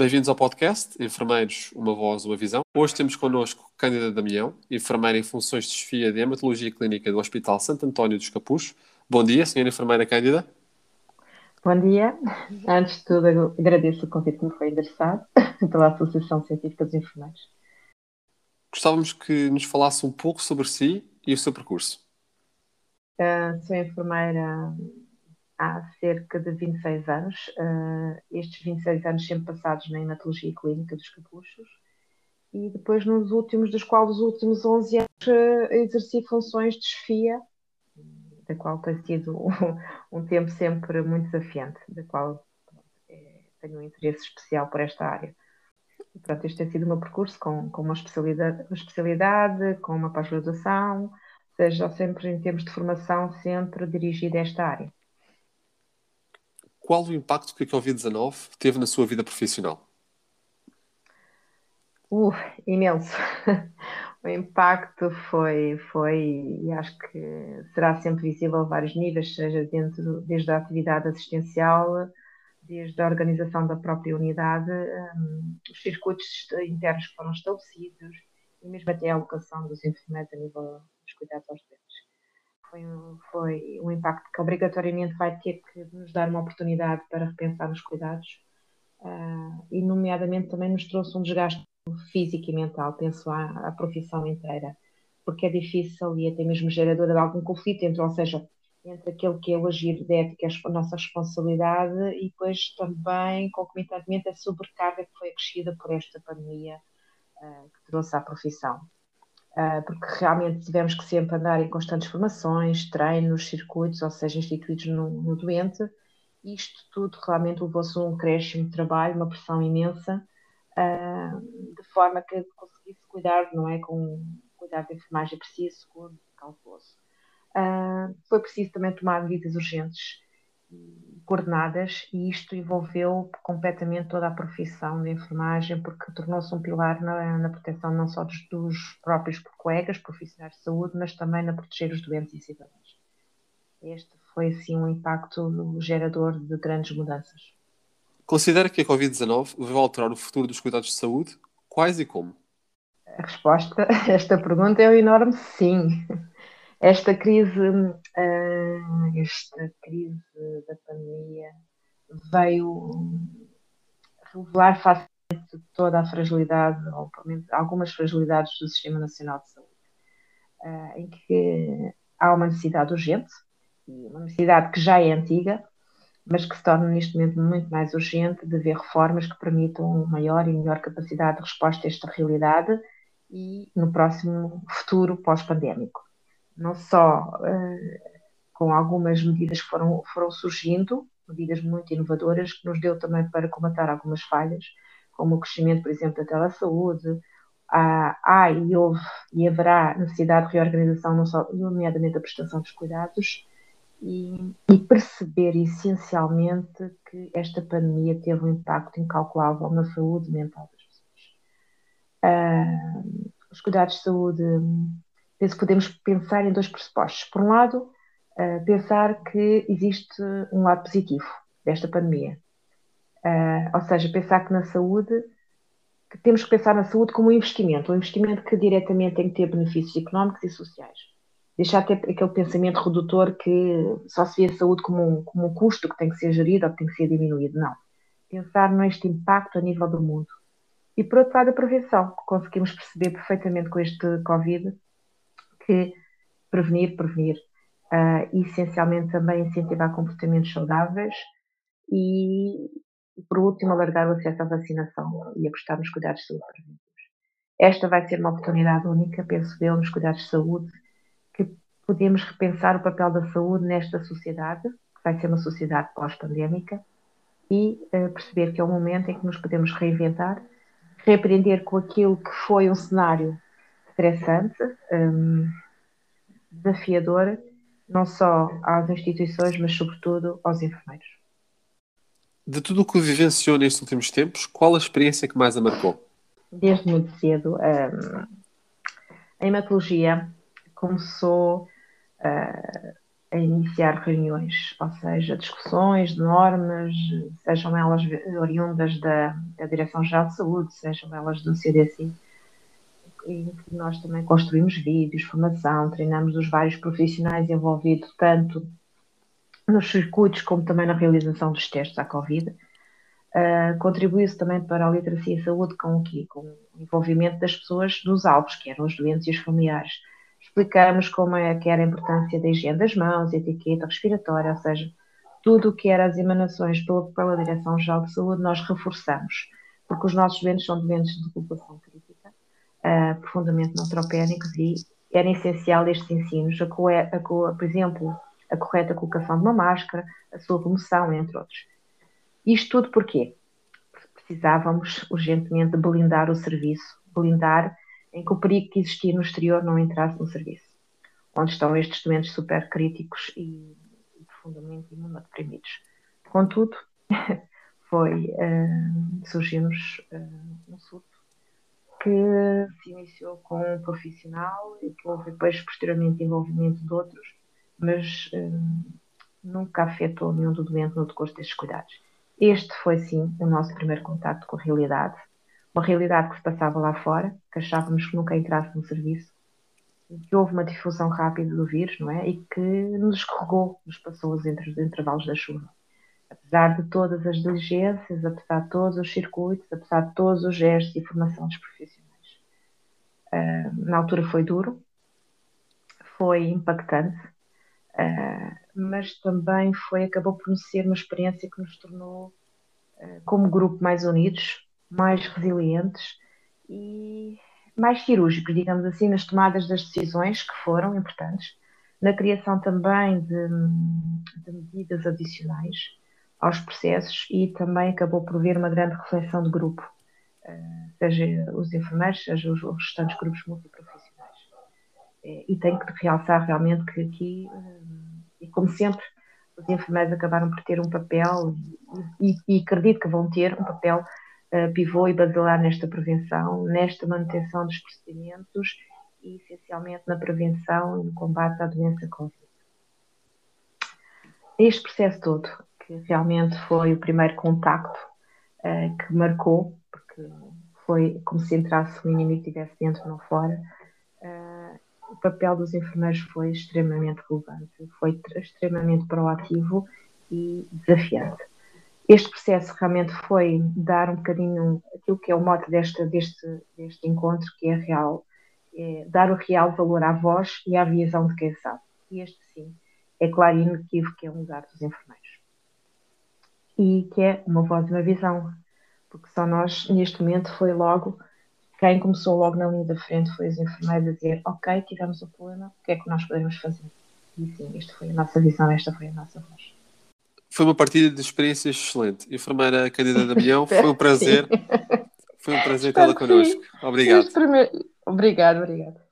Bem-vindos ao podcast Enfermeiros, uma voz, uma visão. Hoje temos connosco Cândida Damião, enfermeira em funções de chefia de hematologia clínica do Hospital Santo António dos Capuchos. Bom dia, senhora enfermeira Cândida. Bom dia. Antes de tudo, agradeço o convite que me foi endereçado pela Associação Científica dos Enfermeiros. Gostávamos que nos falasse um pouco sobre si e o seu percurso. Uh, sou enfermeira há cerca de 26 anos. Uh, estes 26 anos sempre passados na hematologia clínica dos capuchos. E depois, nos últimos, dos quais os últimos 11 anos, uh, exerci funções de chefia, da qual tem sido um, um tempo sempre muito desafiante, da qual é, tenho um interesse especial por esta área. E, este tem sido o meu percurso com, com uma, especialidade, uma especialidade, com uma pós-graduação, seja sempre em termos de formação, sempre dirigida a esta área qual o impacto que a Covid-19 teve na sua vida profissional? Uh, imenso. o impacto foi, foi, e acho que será sempre visível a vários níveis, seja dentro, desde a atividade assistencial, desde a organização da própria unidade, um, os circuitos internos que foram estabelecidos e mesmo até a alocação dos enfermeiros a nível dos cuidados aos doentes foi um, foi um impacto que obrigatoriamente vai ter que nos dar uma oportunidade para repensar os cuidados uh, e, nomeadamente, também nos trouxe um desgaste físico e mental, penso à, à profissão inteira, porque é difícil e até mesmo geradora de algum conflito entre, ou seja, entre aquele que é o agir de ética, a nossa responsabilidade e depois também, concomitantemente, a sobrecarga que foi acrescida por esta pandemia uh, que trouxe à profissão. Ah, porque realmente tivemos que sempre andar em constantes formações, treinos, circuitos, ou seja, instituídos no, no doente. Isto tudo realmente levou-se a um crescimento de trabalho, uma pressão imensa, uh, de forma que conseguisse cuidar, não é? Com cuidar de enfermagem preciso, seguro, cauteloso. Uh, foi preciso também tomar medidas urgentes coordenadas e isto envolveu completamente toda a profissão de enfermagem porque tornou-se um pilar na, na proteção não só dos, dos, próprios colegas, profissionais de saúde, mas também na proteger os doentes e cidadãos. Este foi, assim, um impacto gerador de grandes mudanças. Considera que a Covid-19 vai alterar o futuro dos cuidados de saúde? Quais e como? A resposta a esta pergunta é um enorme sim. Esta crise, uh, esta crise veio revelar facilmente toda a fragilidade, ou pelo menos algumas fragilidades do Sistema Nacional de Saúde, uh, em que há uma necessidade urgente, e uma necessidade que já é antiga, mas que se torna neste momento muito mais urgente de ver reformas que permitam maior e melhor capacidade de resposta a esta realidade e no próximo futuro pós-pandémico. Não só uh, com algumas medidas que foram, foram surgindo, medidas muito inovadoras, que nos deu também para comatar algumas falhas, como o crescimento, por exemplo, da telesaúde, há, há e houve e haverá necessidade de reorganização, não só, nomeadamente da prestação dos cuidados, e, e, perceber essencialmente que esta pandemia teve um impacto incalculável na saúde mental das pessoas. Uh, os cuidados de saúde penso que podemos pensar em dois pressupostos. Por um lado, pensar que existe um lado positivo desta pandemia. Uh, ou seja, pensar que na saúde, que temos que pensar na saúde como um investimento, um investimento que diretamente tem que ter benefícios económicos e sociais. Deixar ter aquele pensamento redutor que só se vê a saúde como um, como um custo que tem que ser gerido ou que tem que ser diminuído. Não. Pensar neste impacto a nível do mundo. E por outro lado, a prevenção, que conseguimos perceber perfeitamente com este Covid, que prevenir, prevenir. Uh, essencialmente também incentivar comportamentos saudáveis e, por último, alargar o acesso à vacinação e apostar nos cuidados de saúde preventivos. Esta vai ser uma oportunidade única, penso eu, nos cuidados de saúde, que podemos repensar o papel da saúde nesta sociedade, que vai ser uma sociedade pós-pandémica, e uh, perceber que é um momento em que nos podemos reinventar, reaprender com aquilo que foi um cenário estressante, um, desafiador, não só às instituições, mas sobretudo aos enfermeiros. De tudo o que vivenciou nestes últimos tempos, qual a experiência que mais a marcou? Desde muito cedo. Um, a hematologia começou uh, a iniciar reuniões, ou seja, discussões de normas, sejam elas oriundas da, da Direção-Geral de Saúde, sejam elas do CDC, em que nós também construímos vídeos, formação, treinamos os vários profissionais envolvidos, tanto nos circuitos como também na realização dos testes à Covid. Uh, Contribuiu-se também para a literacia e saúde com o quê? Com o envolvimento das pessoas dos alvos, que eram os doentes e os familiares explicamos como é que era a importância da higiene das mãos, etiqueta respiratória, ou seja, tudo o que era as emanações pela, pela Direção-Geral de Saúde, nós reforçamos, porque os nossos doentes são doentes de população uh, profundamente neutropénicos, e era essencial estes ensinos, a, a, a, por exemplo, a correta colocação de uma máscara, a sua remoção, entre outros. Isto tudo porquê? Precisávamos urgentemente blindar o serviço, blindar em que o perigo que existia no exterior não entrasse no serviço, onde estão estes doentes supercríticos e, e profundamente imunodeprimidos. Contudo, foi, uh, surgiu-nos uh, um surto que se iniciou com um profissional e que houve depois posteriormente envolvimento de outros, mas uh, nunca afetou nenhum do doente no decurso destes cuidados. Este foi sim o nosso primeiro contato com a realidade uma realidade que se passava lá fora, que achávamos que nunca entrasse no serviço, que houve uma difusão rápida do vírus, não é? E que nos escorregou, nos passou entre os intervalos da chuva. Apesar de todas as diligências, apesar de todos os circuitos, apesar de todos os gestos e formação dos profissionais. Uh, na altura foi duro, foi impactante, uh, mas também foi, acabou por ser uma experiência que nos tornou, uh, como grupo, mais unidos, mais resilientes e mais cirúrgicos, digamos assim, nas tomadas das decisões que foram importantes, na criação também de, de medidas adicionais aos processos e também acabou por haver uma grande reflexão de grupo, eh, seja os enfermeiros, seja os, restantes grupos multiprofissionais. Eh, e tenho que realçar realmente que aqui, eh, e como sempre, os enfermeiros acabaram por ter um papel, e, e, acredito que vão ter um papel pivô e basilar nesta prevenção, nesta manutenção dos procedimentos e essencialmente na prevenção e no combate à doença Covid. Este processo todo, que realmente foi o primeiro contacto uh, que marcou, porque foi como se entrasse o inimigo estivesse dentro, não fora, uh, o papel dos enfermeiros foi extremamente relevante, foi extremamente proativo e desafiante este processo realmente foi dar um bocadinho aquilo que é o mote deste, deste, deste encontro, que é real, é dar o real valor à voz e à visão de quem sabe. E este, sim, é claro e inequívoco que é um lugar dos enfermeiros. E que é uma voz e uma visão, porque só nós, neste momento, foi logo, quem começou logo na linha da frente foi os enfermeiros a dizer, ok, tivemos o problema, o que é que nós podemos fazer? E sim, esta foi a nossa visão, esta foi a nossa voz. Foi uma partida de experiências excelente. Enfermeira Cândida Damião, foi um prazer. Foi um prazer tê-la connosco. Obrigado. Obrigado, obrigado.